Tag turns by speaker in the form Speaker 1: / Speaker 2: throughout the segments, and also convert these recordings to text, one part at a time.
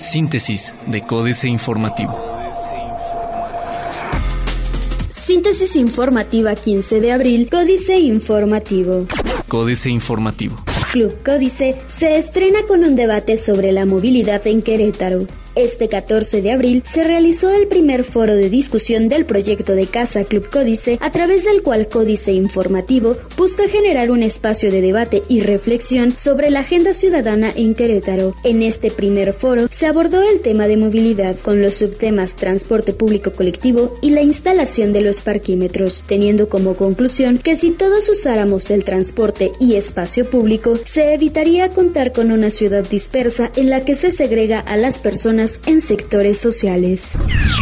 Speaker 1: Síntesis de Códice Informativo.
Speaker 2: Síntesis informativa 15 de abril, Códice Informativo.
Speaker 1: Códice Informativo.
Speaker 2: Club Códice se estrena con un debate sobre la movilidad en Querétaro. Este 14 de abril se realizó el primer foro de discusión del proyecto de Casa Club Códice, a través del cual Códice Informativo busca generar un espacio de debate y reflexión sobre la agenda ciudadana en Querétaro. En este primer foro se abordó el tema de movilidad con los subtemas transporte público colectivo y la instalación de los parquímetros, teniendo como conclusión que si todos usáramos el transporte y espacio público, se evitaría contar con una ciudad dispersa en la que se segrega a las personas en sectores sociales.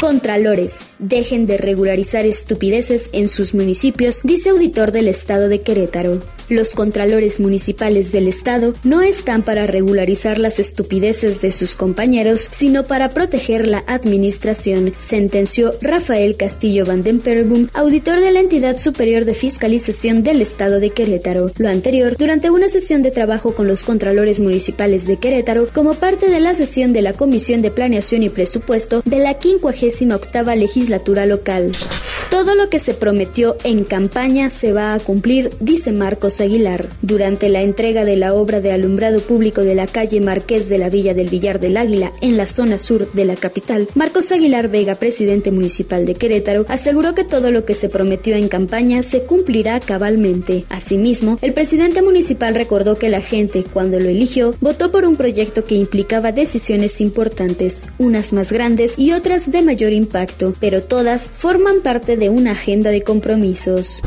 Speaker 2: Contralores, dejen de regularizar estupideces en sus municipios, dice auditor del Estado de Querétaro. Los contralores municipales del Estado no están para regularizar las estupideces de sus compañeros, sino para proteger la administración, sentenció Rafael Castillo Van den auditor de la entidad superior de fiscalización del Estado de Querétaro. Lo anterior, durante una sesión de trabajo con los contralores municipales de Querétaro, como parte de la sesión de la Comisión de Planeación y Presupuesto de la 58 legislatura local. Todo lo que se prometió en campaña se va a cumplir, dice Marcos Aguilar. Durante la entrega de la obra de alumbrado público de la calle Marqués de la Villa del Villar del Águila en la zona sur de la capital, Marcos Aguilar Vega, presidente municipal de Querétaro, aseguró que todo lo que se prometió en campaña se cumplirá cabalmente. Asimismo, el presidente municipal recordó que la gente, cuando lo eligió, votó por un proyecto que implicaba decisiones importantes, unas más grandes y otras de mayor impacto, pero todas forman parte de una agenda de compromisos.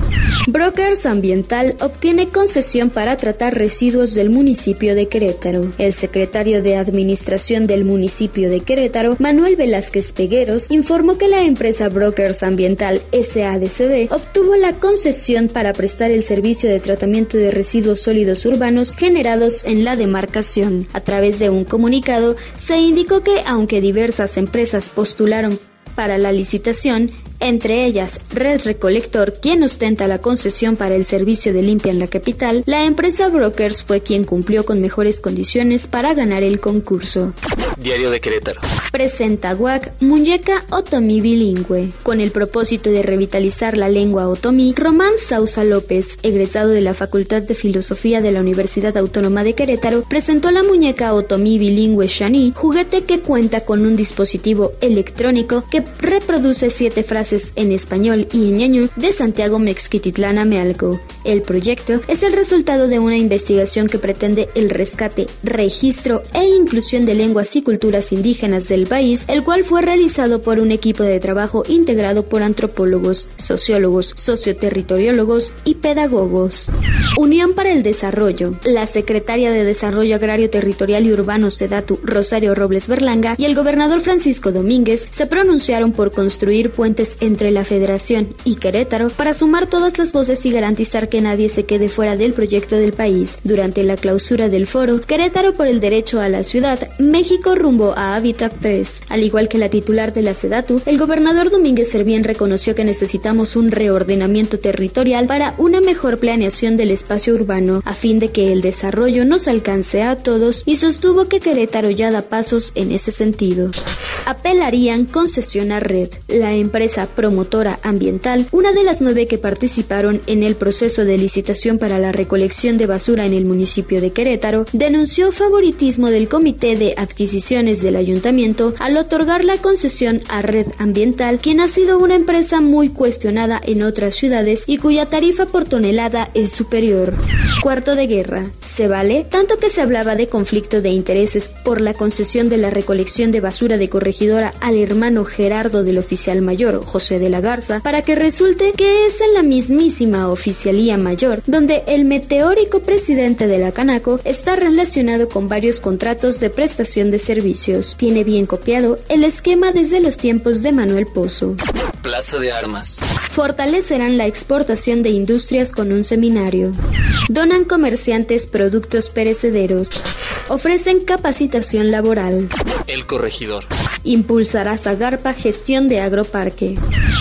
Speaker 2: Brokers Ambiental obtiene concesión para tratar residuos del municipio de Querétaro. El secretario de Administración del municipio de Querétaro, Manuel Velázquez Pegueros, informó que la empresa Brokers Ambiental SADCB obtuvo la concesión para prestar el servicio de tratamiento de residuos sólidos urbanos generados en la demarcación. A través de un comunicado, se indicó que aunque diversas empresas postularon para la licitación, entre ellas Red Recolector, quien ostenta la concesión para el servicio de limpia en la capital, la empresa Brokers fue quien cumplió con mejores condiciones para ganar el concurso.
Speaker 1: Diario de Querétaro.
Speaker 2: Presenta WAC Muñeca Otomí bilingüe. Con el propósito de revitalizar la lengua otomí, Román Sausa López, egresado de la Facultad de Filosofía de la Universidad Autónoma de Querétaro, presentó la muñeca otomí bilingüe Shani, juguete que cuenta con un dispositivo electrónico que reproduce siete frases en español y ñaño de Santiago Mexquititlana Mealco. El proyecto es el resultado de una investigación que pretende el rescate, registro e inclusión de lenguas y culturas indígenas del país, el cual fue realizado por un equipo de trabajo integrado por antropólogos, sociólogos, socioterritoriólogos y pedagogos. Unión para el Desarrollo. La secretaria de Desarrollo Agrario Territorial y Urbano Sedatu, Rosario Robles Berlanga, y el gobernador Francisco Domínguez se pronunciaron por construir puentes entre la Federación y Querétaro para sumar todas las voces y garantizar que nadie se quede fuera del proyecto del país. Durante la clausura del foro, Querétaro por el derecho a la ciudad, México rumbo a Hábitat 3. Al igual que la titular de la SEDATU, el gobernador Domínguez Servién reconoció que necesitamos un reordenamiento territorial para una mejor planeación del espacio urbano, a fin de que el desarrollo nos alcance a todos y sostuvo que Querétaro ya da pasos en ese sentido. Apelarían concesionar red. La empresa promotora ambiental, una de las nueve que participaron en el proceso de licitación para la recolección de basura en el municipio de Querétaro, denunció favoritismo del Comité de Adquisiciones del Ayuntamiento al otorgar la concesión a Red Ambiental, quien ha sido una empresa muy cuestionada en otras ciudades y cuya tarifa por tonelada es superior. Cuarto de guerra. ¿Se vale? Tanto que se hablaba de conflicto de intereses por la concesión de la recolección de basura de corregidora al hermano Gerardo del oficial mayor, José de la Garza, para que resulte que es en la mismísima Oficialía Mayor, donde el meteórico presidente de la Canaco está relacionado con varios contratos de prestación de servicios. Tiene bien copiado el esquema desde los tiempos de Manuel Pozo.
Speaker 1: Plaza de Armas.
Speaker 2: Fortalecerán la exportación de industrias con un seminario. Donan comerciantes productos perecederos. Ofrecen capacitación laboral.
Speaker 1: El corregidor.
Speaker 2: Impulsará Zagarpa gestión de agroparque.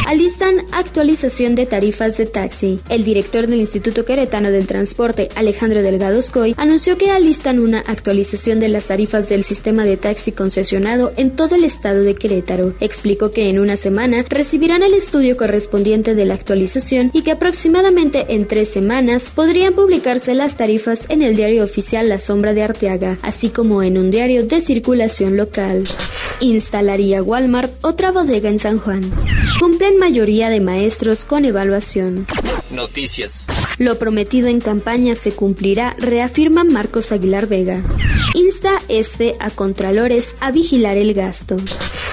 Speaker 2: Alistan actualización de tarifas de taxi. El director del Instituto Queretano del Transporte, Alejandro Delgado Scoy, anunció que alistan una actualización de las tarifas del sistema de taxi concesionado en todo el estado de Querétaro. Explicó que en una semana recibirán el estudio correspondiente de la actualización y que aproximadamente en tres semanas podrían publicarse las tarifas en el diario oficial La Sombra de Arteaga, así como en un diario de circulación local. Instalaría Walmart otra bodega en San Juan. Cumplen mayoría de maestros con evaluación.
Speaker 1: Noticias.
Speaker 2: Lo prometido en campaña se cumplirá, reafirma Marcos Aguilar Vega. Insta ESFE a Contralores a vigilar el gasto.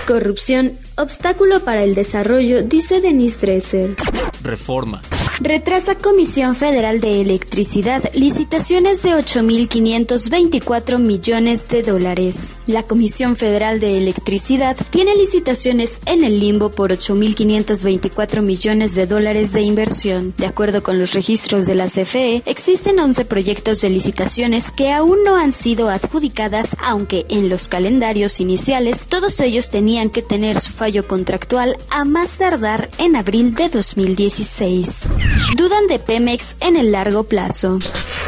Speaker 2: Corrupción, obstáculo para el desarrollo, dice Denise Dresser.
Speaker 1: Reforma.
Speaker 2: Retrasa Comisión Federal de Electricidad licitaciones de 8.524 millones de dólares. La Comisión Federal de Electricidad tiene licitaciones en el limbo por 8.524 millones de dólares de inversión. De acuerdo con los registros de la CFE, existen 11 proyectos de licitaciones que aún no han sido adjudicadas, aunque en los calendarios iniciales todos ellos tenían que tener su fallo contractual a más tardar en abril de 2016. Dudan de Pemex en el largo plazo.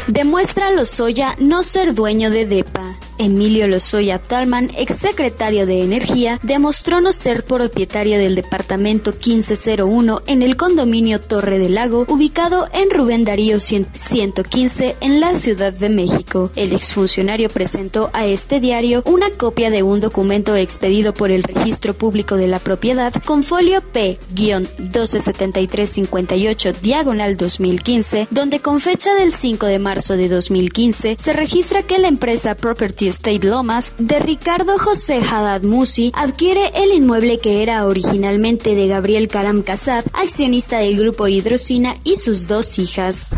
Speaker 2: Demuestra Lozoya no ser dueño de DEPA. Emilio Lozoya Talman, exsecretario de Energía, demostró no ser propietario del departamento 1501 en el condominio Torre del Lago, ubicado en Rubén Darío 115 en la Ciudad de México. El exfuncionario presentó a este diario una copia de un documento expedido por el Registro Público de la Propiedad con folio P-127358 diagonal 2015, donde con fecha del 5 de marzo de 2015 se registra que la empresa Property State Lomas de Ricardo José Haddad Musi adquiere el inmueble que era originalmente de Gabriel Karam Casab, accionista del grupo Hidrocina y sus dos hijas.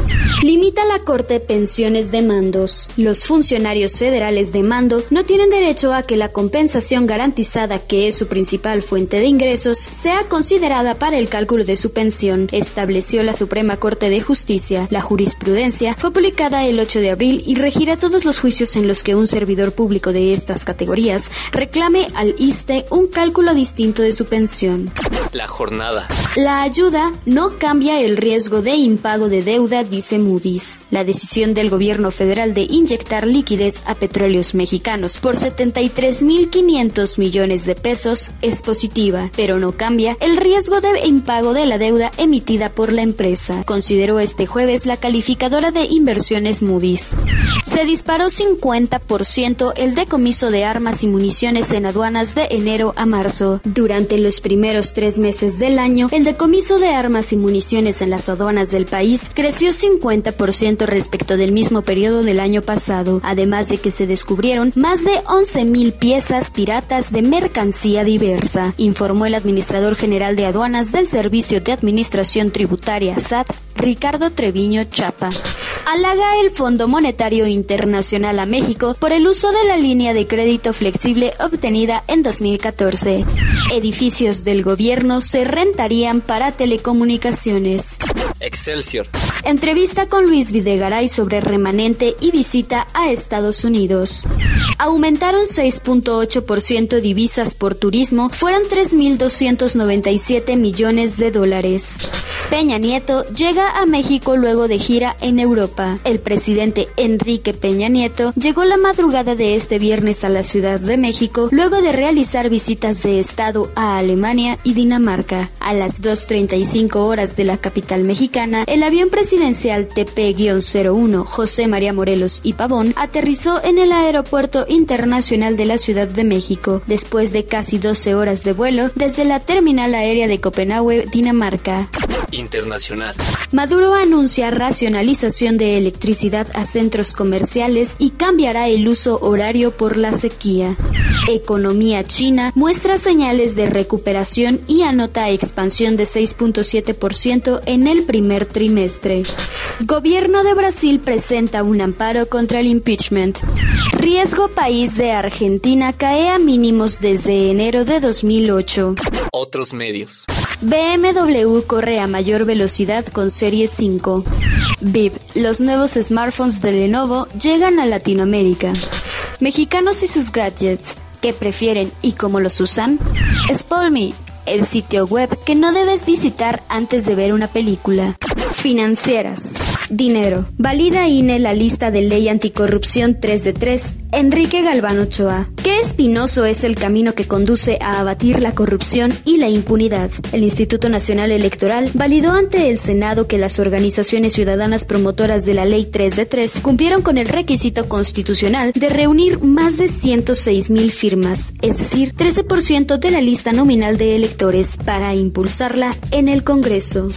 Speaker 2: Limita la Corte pensiones de mandos. Los funcionarios federales de mando no tienen derecho a que la compensación garantizada, que es su principal fuente de ingresos, sea considerada para el cálculo de su pensión, estableció la Suprema Corte de Justicia. La jurisprudencia fue publicada el 8 de abril y regirá todos los juicios en los que un servidor público de estas categorías reclame al ISTE un cálculo distinto de su pensión.
Speaker 1: La jornada.
Speaker 2: La ayuda no cambia el riesgo de impago de deuda, dice Moody's. La decisión del gobierno federal de inyectar liquidez a petróleos mexicanos por 73.500 millones de pesos es positiva, pero no cambia el riesgo de impago de la deuda emitida por la empresa, consideró este jueves la calificadora de inversiones Moody's. Se disparó 50% el decomiso de armas y municiones en aduanas de enero a marzo. Durante los primeros tres meses del año, el decomiso de armas y municiones en las aduanas del país creció 50% respecto del mismo periodo del año pasado, además de que se descubrieron más de 11.000 piezas piratas de mercancía diversa, informó el administrador general de aduanas del Servicio de Administración Tributaria SAT, Ricardo Treviño Chapa. Halaga el Fondo Monetario Internacional a México por el uso de la línea de crédito flexible obtenida en 2014. Edificios del gobierno se rentarían para telecomunicaciones.
Speaker 1: Excelsior.
Speaker 2: Entrevista con Luis Videgaray sobre remanente y visita a Estados Unidos. Aumentaron 6.8% divisas por turismo, fueron 3.297 millones de dólares. Peña Nieto llega a México luego de gira en Europa. El presidente Enrique Peña Nieto llegó la madrugada de este viernes a la Ciudad de México luego de realizar visitas de Estado a Alemania y Dinamarca. A las 2.35 horas de la capital mexicana, el avión presidencial TP-01 José María Morelos y Pavón aterrizó en el Aeropuerto Internacional de la Ciudad de México después de casi 12 horas de vuelo desde la terminal aérea de Copenhague, Dinamarca.
Speaker 1: Internacional.
Speaker 2: Maduro anuncia racionalización de electricidad a centros comerciales y cambiará el uso horario por la sequía. Economía china muestra señales de recuperación y anota expansión de 6.7% en el primer trimestre. Gobierno de Brasil presenta un amparo contra el impeachment. Riesgo país de Argentina cae a mínimos desde enero de 2008.
Speaker 1: Otros medios.
Speaker 2: BMW corre a mayor velocidad con Serie 5. VIP, los nuevos smartphones de Lenovo llegan a Latinoamérica. Mexicanos y sus gadgets. qué prefieren y cómo los usan? Spoil Me, el sitio web que no debes visitar antes de ver una película. Financieras. Dinero. Valida INE la lista de ley anticorrupción 3 de 3. Enrique Galván Ochoa. Qué espinoso es el camino que conduce a abatir la corrupción y la impunidad. El Instituto Nacional Electoral validó ante el Senado que las organizaciones ciudadanas promotoras de la ley 3 de 3 cumplieron con el requisito constitucional de reunir más de 106 mil firmas, es decir, 13% de la lista nominal de electores para impulsarla en el Congreso.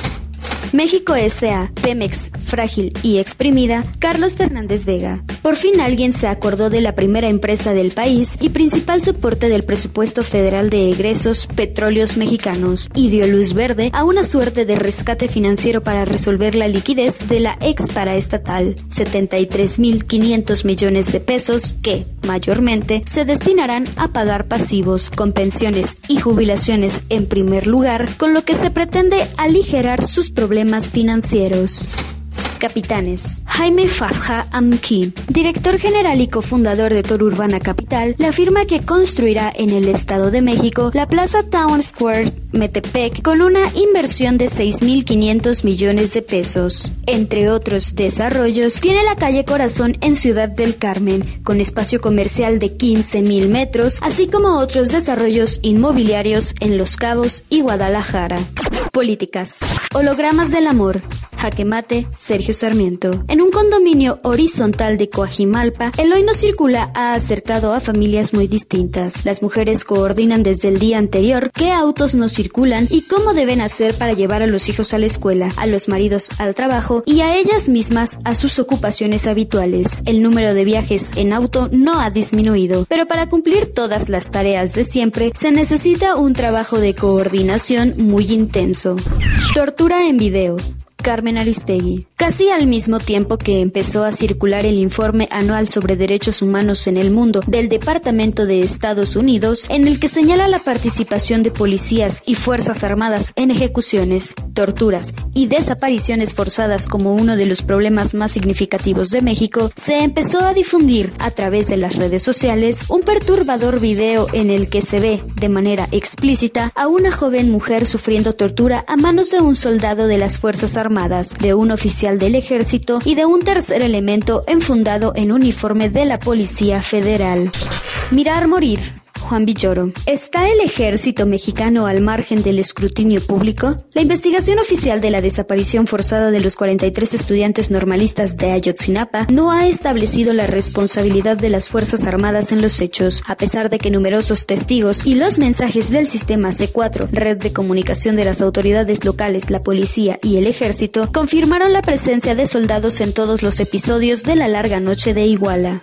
Speaker 2: México S.A., Pemex, frágil y exprimida, Carlos Fernández Vega. Por fin alguien se acordó de la primera empresa del país y principal soporte del presupuesto federal de egresos, Petróleos Mexicanos, y dio luz verde a una suerte de rescate financiero para resolver la liquidez de la ex paraestatal, 73.500 millones de pesos que, mayormente, se destinarán a pagar pasivos, con pensiones y jubilaciones en primer lugar, con lo que se pretende aligerar sus problemas financieros. Capitanes. Jaime Fazja Amki, director general y cofundador de Toro Urbana Capital, le afirma que construirá en el Estado de México la Plaza Town Square Metepec con una inversión de 6.500 millones de pesos. Entre otros desarrollos, tiene la calle Corazón en Ciudad del Carmen, con espacio comercial de 15.000 metros, así como otros desarrollos inmobiliarios en Los Cabos y Guadalajara. Políticas. Hologramas del amor. Jaque Mate, Sergio Sarmiento. En un condominio horizontal de Coajimalpa, el hoy no circula ha acercado a familias muy distintas. Las mujeres coordinan desde el día anterior qué autos no circulan y cómo deben hacer para llevar a los hijos a la escuela, a los maridos al trabajo y a ellas mismas a sus ocupaciones habituales. El número de viajes en auto no ha disminuido, pero para cumplir todas las tareas de siempre se necesita un trabajo de coordinación muy intenso. Tortura en video. Carmen Aristegui. Casi al mismo tiempo que empezó a circular el informe anual sobre derechos humanos en el mundo del Departamento de Estados Unidos, en el que señala la participación de policías y fuerzas armadas en ejecuciones, torturas y desapariciones forzadas como uno de los problemas más significativos de México, se empezó a difundir a través de las redes sociales un perturbador video en el que se ve de manera explícita a una joven mujer sufriendo tortura a manos de un soldado de las Fuerzas De un oficial del ejército y de un tercer elemento enfundado en uniforme de la Policía Federal. Mirar morir. Juan. ¿Está el ejército mexicano al margen del escrutinio público? La investigación oficial de la desaparición forzada de los 43 estudiantes normalistas de Ayotzinapa no ha establecido la responsabilidad de las Fuerzas Armadas en los hechos, a pesar de que numerosos testigos y los mensajes del sistema C4, red de comunicación de las autoridades locales, la policía y el ejército, confirmaron la presencia de soldados en todos los episodios de la larga noche de Iguala.